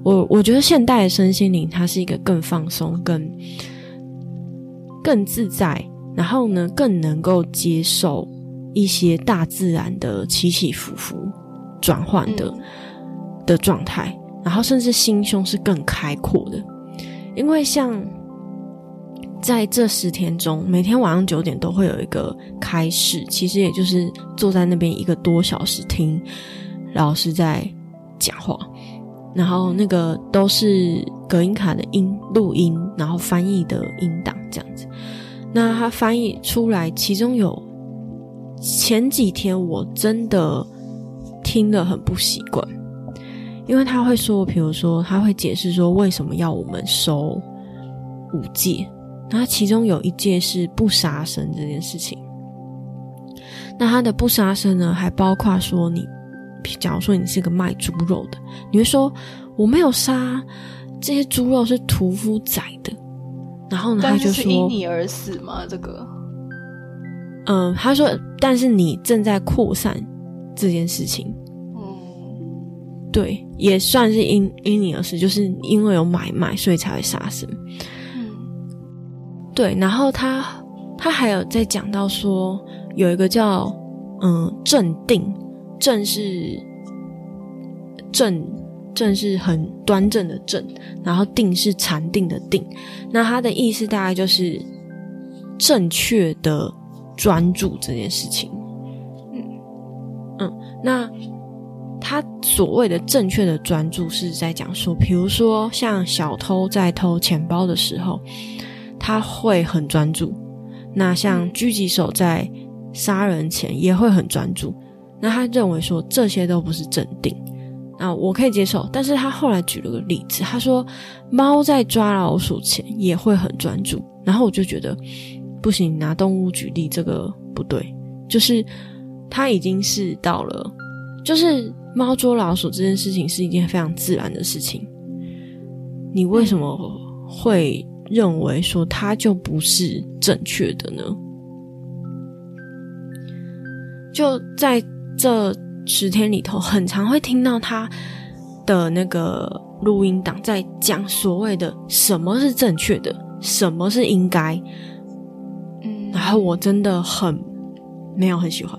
我我觉得现代的身心灵它是一个更放松、更更自在，然后呢更能够接受一些大自然的起起伏伏。转换的的状态，然后甚至心胸是更开阔的，因为像在这十天中，每天晚上九点都会有一个开始，其实也就是坐在那边一个多小时听老师在讲话，然后那个都是隔音卡的音录音，然后翻译的音档这样子。那他翻译出来，其中有前几天我真的。听得很不习惯，因为他会说，比如说他会解释说为什么要我们收五戒，那其中有一戒是不杀生这件事情。那他的不杀生呢，还包括说你，假如说你是个卖猪肉的，你会说我没有杀这些猪肉是屠夫宰的，然后呢他就说因你而死吗？这个，嗯，他说，但是你正在扩散。这件事情，嗯，对，也算是因因你而死，就是因为有买卖，所以才会杀生。嗯，对。然后他他还有在讲到说，有一个叫嗯镇定，镇是镇镇是很端正的正，然后定是禅定的定。那他的意思大概就是正确的专注这件事情。嗯嗯那他所谓的正确的专注是在讲说，比如说像小偷在偷钱包的时候，他会很专注；那像狙击手在杀人前也会很专注。那他认为说这些都不是镇定，那我可以接受。但是他后来举了个例子，他说猫在抓老鼠前也会很专注。然后我就觉得不行，拿动物举例这个不对，就是他已经是到了，就是猫捉老鼠这件事情是一件非常自然的事情，你为什么会认为说它就不是正确的呢？就在。这十天里头，很常会听到他的那个录音档在讲所谓的什么是正确的，什么是应该。嗯，然后我真的很没有很喜欢。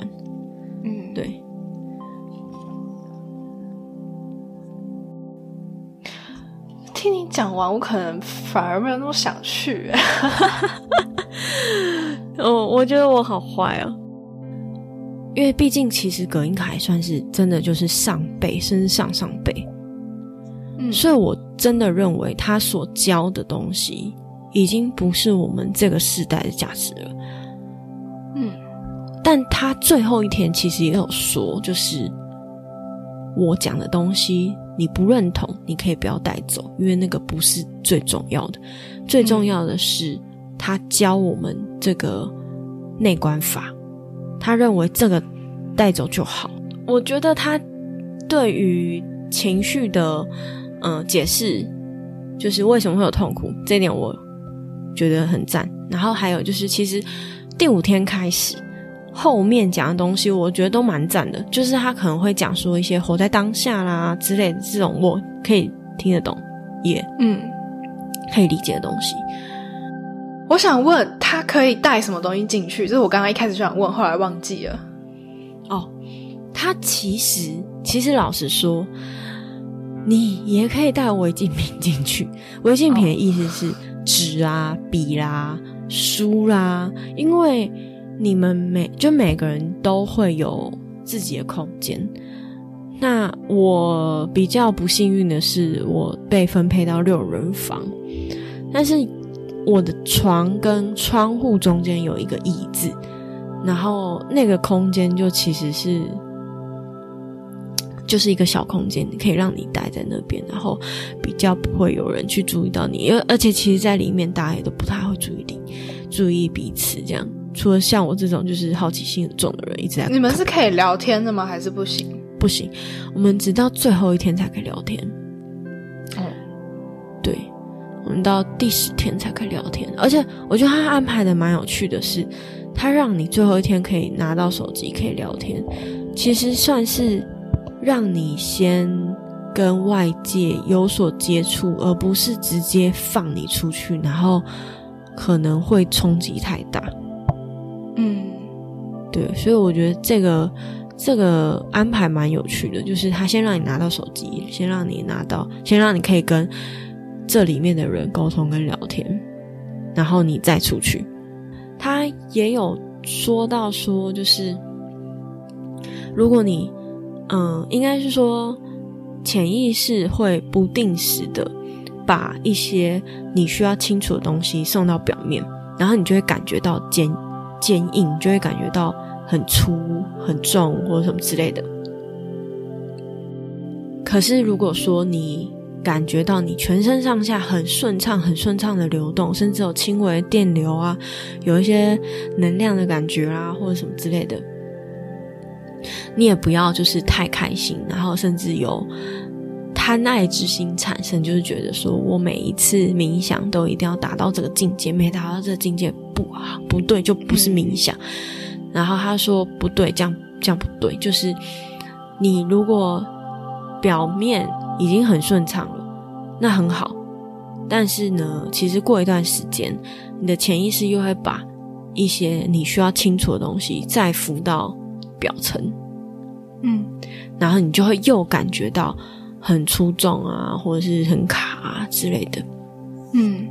听你讲完，我可能反而没有那么想去。哦，我觉得我好坏啊。因为毕竟，其实葛英凯算是真的就是上辈，甚至上上辈，嗯，所以我真的认为他所教的东西已经不是我们这个时代的价值了，嗯，但他最后一天其实也有说，就是我讲的东西你不认同，你可以不要带走，因为那个不是最重要的，最重要的是他教我们这个内观法。他认为这个带走就好。我觉得他对于情绪的嗯解释，就是为什么会有痛苦，这点我觉得很赞。然后还有就是，其实第五天开始后面讲的东西，我觉得都蛮赞的。就是他可能会讲说一些活在当下啦之类的这种，我可以听得懂，也嗯可以理解的东西。我想问他可以带什么东西进去？就是我刚刚一开始就想问，后来忘记了。哦，他其实其实老实说，你也可以带违禁品进去。违禁品的意思是纸啊、笔啦、书啦，因为你们每就每个人都会有自己的空间。那我比较不幸运的是，我被分配到六人房，但是。我的床跟窗户中间有一个椅子，然后那个空间就其实是就是一个小空间，可以让你待在那边，然后比较不会有人去注意到你，因为而且其实，在里面大家也都不太会注意你，注意彼此这样。除了像我这种就是好奇心很重的人一直在。你们是可以聊天的吗？还是不行？不行，我们直到最后一天才可以聊天。嗯，对。我们到第十天才可以聊天，而且我觉得他安排的蛮有趣的是，他让你最后一天可以拿到手机可以聊天，其实算是让你先跟外界有所接触，而不是直接放你出去，然后可能会冲击太大。对，所以我觉得这个这个安排蛮有趣的，就是他先让你拿到手机，先让你拿到，先让你可以跟。这里面的人沟通跟聊天，然后你再出去。他也有说到说，就是如果你，嗯，应该是说潜意识会不定时的把一些你需要清楚的东西送到表面，然后你就会感觉到坚硬，就会感觉到很粗、很重或者什么之类的。可是如果说你感觉到你全身上下很顺畅、很顺畅的流动，甚至有轻微电流啊，有一些能量的感觉啊，或者什么之类的。你也不要就是太开心，然后甚至有贪爱之心产生，就是觉得说我每一次冥想都一定要达到这个境界，没达到这个境界不啊不对，就不是冥想。然后他说不对，这样这样不对，就是你如果表面。已经很顺畅了，那很好。但是呢，其实过一段时间，你的潜意识又会把一些你需要清楚的东西再浮到表层，嗯，然后你就会又感觉到很出众啊，或者是很卡啊之类的，嗯。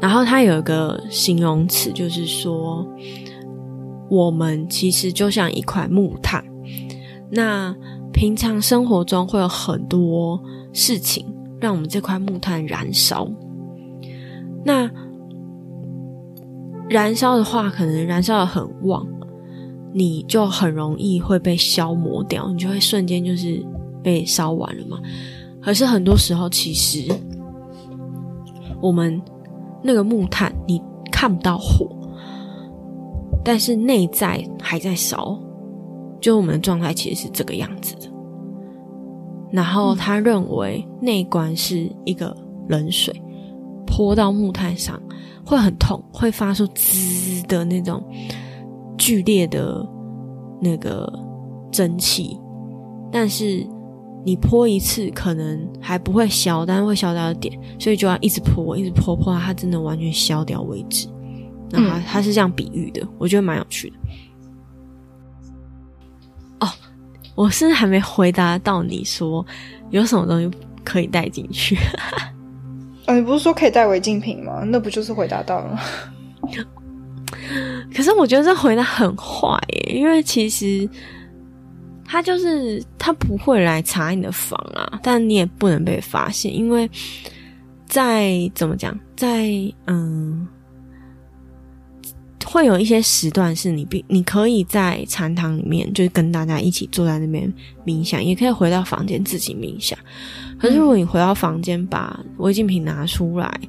然后它有一个形容词，就是说，我们其实就像一块木炭，那。平常生活中会有很多事情让我们这块木炭燃烧。那燃烧的话，可能燃烧的很旺，你就很容易会被消磨掉，你就会瞬间就是被烧完了嘛。可是很多时候，其实我们那个木炭你看不到火，但是内在还在烧，就我们的状态其实是这个样子的。然后他认为内观是一个冷水泼到木炭上。会很痛，会发出滋的那种剧烈的那个蒸汽，但是你泼一次可能还不会消，但是会消掉一点，所以就要一直泼，一直泼，泼到它真的完全消掉为止。那他他是这样比喻的，我觉得蛮有趣的。哦，我是还没回答到你说有什么东西可以带进去。啊，你不是说可以带违禁品吗？那不就是回答到了吗？可是我觉得这回答很坏耶，因为其实他就是他不会来查你的房啊，但你也不能被发现，因为在怎么讲，在嗯，会有一些时段是你必你可以在禅堂里面，就是跟大家一起坐在那边冥想，也可以回到房间自己冥想。可是如果你回到房间把违禁品拿出来，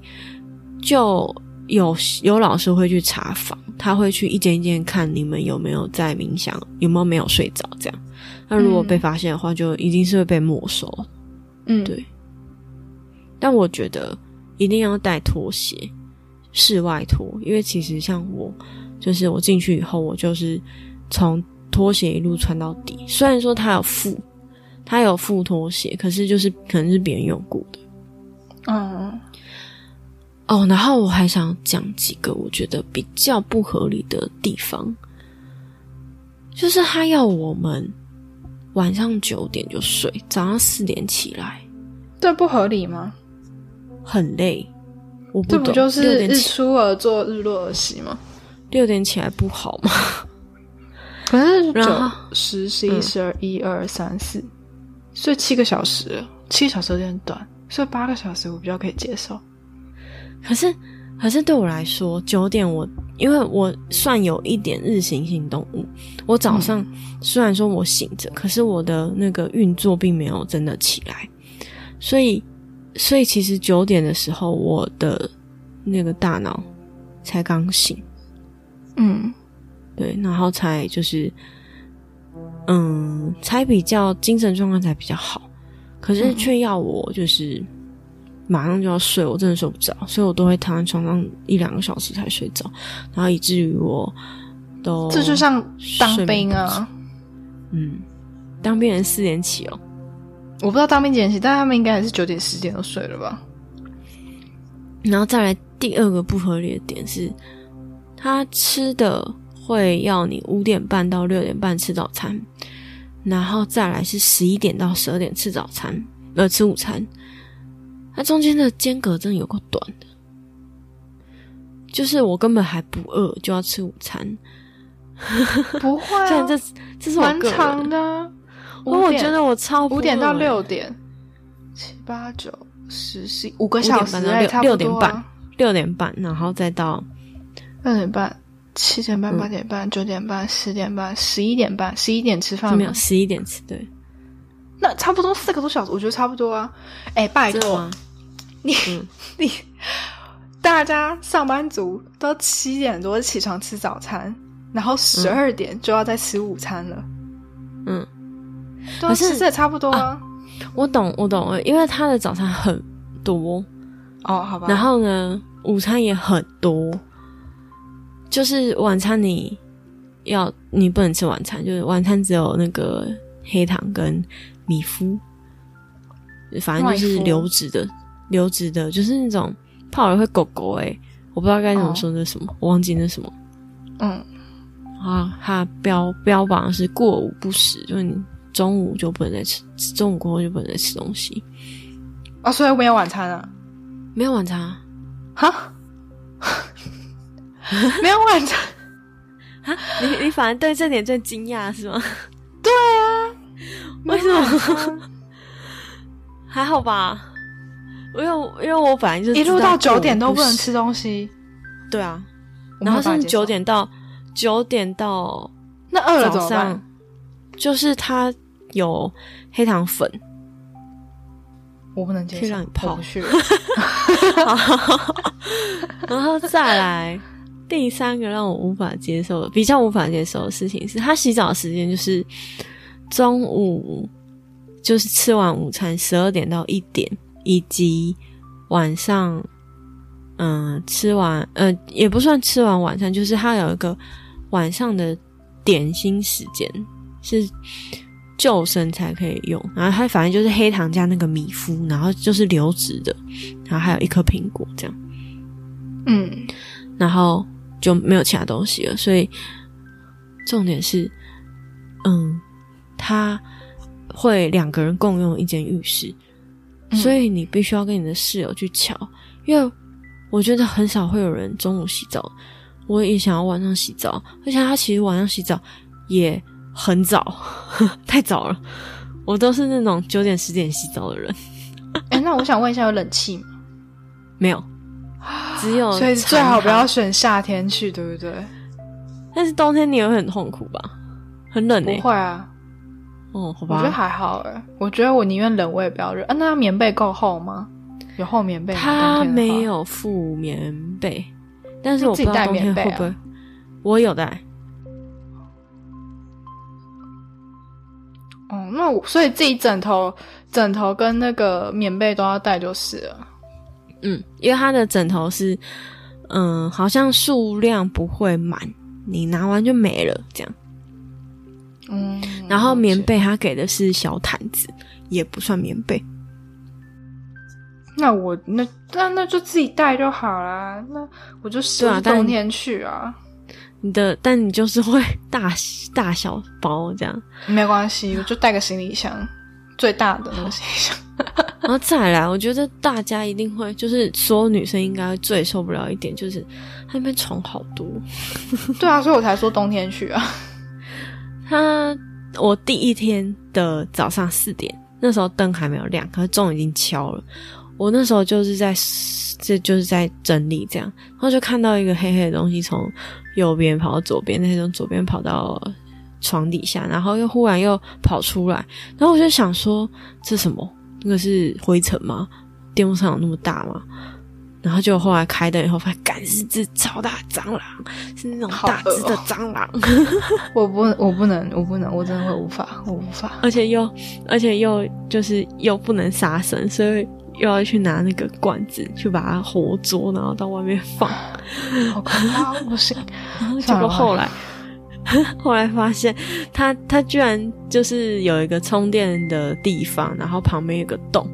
就有有老师会去查房，他会去一间一间看你们有没有在冥想，有没有没有睡着这样。那如果被发现的话，就一定是会被没收。嗯，对。但我觉得一定要带拖鞋，室外拖，因为其实像我，就是我进去以后，我就是从拖鞋一路穿到底。虽然说它有附。他有附拖鞋，可是就是可能是别人用过的。嗯，哦，然后我还想讲几个我觉得比较不合理的地方，就是他要我们晚上九点就睡，早上四点起来，这不合理吗？很累，我不这不就是日起出而作，日落而息吗？六点起来不好吗？可是九十、十一、十二、一二三四，睡七个小时，七个小时有点短，睡八个小时我比较可以接受。可是，可是对我来说，九点我因为我算有一点日行性动物，我早上虽然说我醒着，可是我的那个运作并没有真的起来，所以，所以其实九点的时候，我的那个大脑才刚醒，嗯。对，然后才就是，嗯，才比较精神状况才比较好，可是却要我就是马上就要睡，我真的睡不着，所以我都会躺在床上一两个小时才睡着，然后以至于我都这就像当兵啊，嗯，当兵人四点起哦，我不知道当兵几点起，但他们应该还是九点十点都睡了吧？然后再来第二个不合理的点是，他吃的会要你五点半到六点半吃早餐，然后再来是十一点到十二点吃早餐，呃，吃午餐。它中间的间隔真的有够短的，就是我根本还不饿就要吃午餐，不会 虽然啊，这这是我蛮长的啊。可我觉得我超五点到六点，七八九十十五个小时六六点半，六点半，然后再到六点半、七点半、嗯八点半、九点半、十点半、十一点半、十一点吃饭吗没有？十一点吃，对，那差不多四个多小时，我觉得差不多啊。哎，拜托？你嗯 你，大家上班族都七点多起床吃早餐，然后十二点就要再吃午餐了，嗯。对是其实也差不多啊。我懂，我懂了，因为他的早餐很多，哦，好吧。然后呢，午餐也很多，就是晚餐你要你不能吃晚餐，就是晚餐只有那个黑糖跟米麸，反正就是流质的，流质的，就是那种泡了会狗狗诶、我不知道该怎么说那什么，我忘记那什么嗯，啊，它标标榜的是过午不食，就是你中午就不能再吃，中午过后就不能再吃东西，啊，所以没有晚餐啊？没有晚餐啊。哈，没有晚餐啊。你你反而对这点最惊讶是吗？对啊，为什么？还好吧，因为因为我本来就一路到九点都不能吃。东西，对啊，然后是有办法接受九点到九点到那饿了怎早上么办？，就是他有黑糖粉，我不能接受，可以让你泡去。然后再来第三个让我无法接受的，比较无法接受的事情是，他洗澡的时间就是中午，就是吃完午餐十二点到一点，以及晚上，嗯，吃完，呃，也不算吃完晚餐，就是他有一个晚上的点心时间是。救生才可以用，然后它反正就是黑糖加那个米麸，然后就是流质的，然后还有一颗苹果这样。嗯，然后就没有其他东西了。所以重点是，嗯，他会两个人共用一间浴室，嗯所以你必须要跟你的室友去瞧，因为我觉得很少会有人中午洗澡，我也想要晚上洗澡，而且他其实晚上洗澡也很早，太早了。我都是那种九点十点洗澡的人，哎、那我想问一下，有冷气吗？没有，只有所以最好不要选夏天去，对不对？但是冬天你也会很痛苦吧？很冷不、会啊，哦，好我觉得。还好哎。我觉得我宁愿冷，我也不要热。啊，那棉被够厚吗？有厚棉被吗？他没。有附棉被，但是我自己带知道冬天棉被啊会不会。我有带，哦，那我所以自己枕头、枕头跟那个棉被都要带就是了。嗯，因为它的枕头是，嗯，好像数量不会满，你拿完就没了这样。嗯，然后棉，被他给的是小毯子，也不算棉被。那我那那那就自己带就好啦。那我就对啊但是冬天去啊，你的，但你就是会 大大小包这样，没关系，我就带个行李箱，最大的那个行李箱。然后再来，我觉得大家一定会，就是所有女生应该最受不了一点，就是它那边床好多。对啊，所以我才说冬天去啊。他我第一天的早上四点，那时候灯还没有亮，可是钟已经敲了。我那时候就是在这就是在整理这样，然后就看到一个黑黑的东西从右边跑到左边，那从左边跑到床底下，然后又忽然又跑出来，然后我就想说这什么？那个是灰尘吗？电风扇有那么大吗？然后就后来开灯以后，发现，干是只超大蟑螂，是那种大只的蟑螂。我不，我不能，我不能，我真的会无法，我无法。而且又而且又就是又不能杀生，所以又要去拿那个罐子去把它活捉，然后到外面放。好可怕，不行。然后结果后来后来发现，它它居然就是有一个充电的地方，然后旁边有个洞。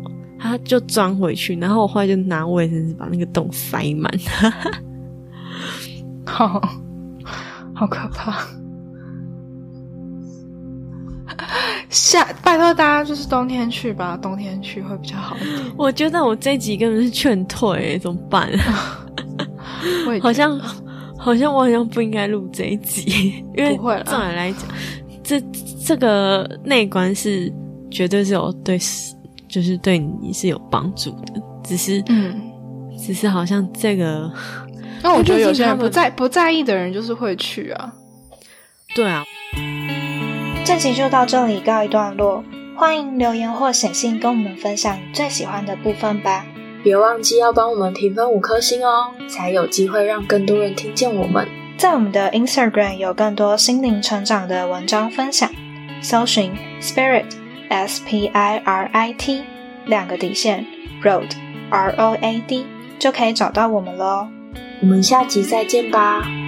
它就钻回去，然后我后来就拿卫生纸把那个洞塞满。好，好可怕。夏，拜托大家就是冬天去吧，冬天去会比较好一点。我觉得我这集根本是劝退、怎么办？好像好像我好像不应该录这一集，因为不会啦照理来讲，这这个内观是绝对是有对，就是对你是有帮助的，只是嗯，只是好像这个 那我觉得有些人不在不在意的人就是会去啊。对啊，这集就到这里告一段落，欢迎留言或写信跟我们分享你最喜欢的部分吧。别忘记要帮我们评分五颗星哦，才有机会让更多人听见我们。在我们的 Instagram 有更多心灵成长的文章分享，搜寻 Spirit S P I R I T 两个底线 Road R O A D 就可以找到我们喽。我们下集再见吧。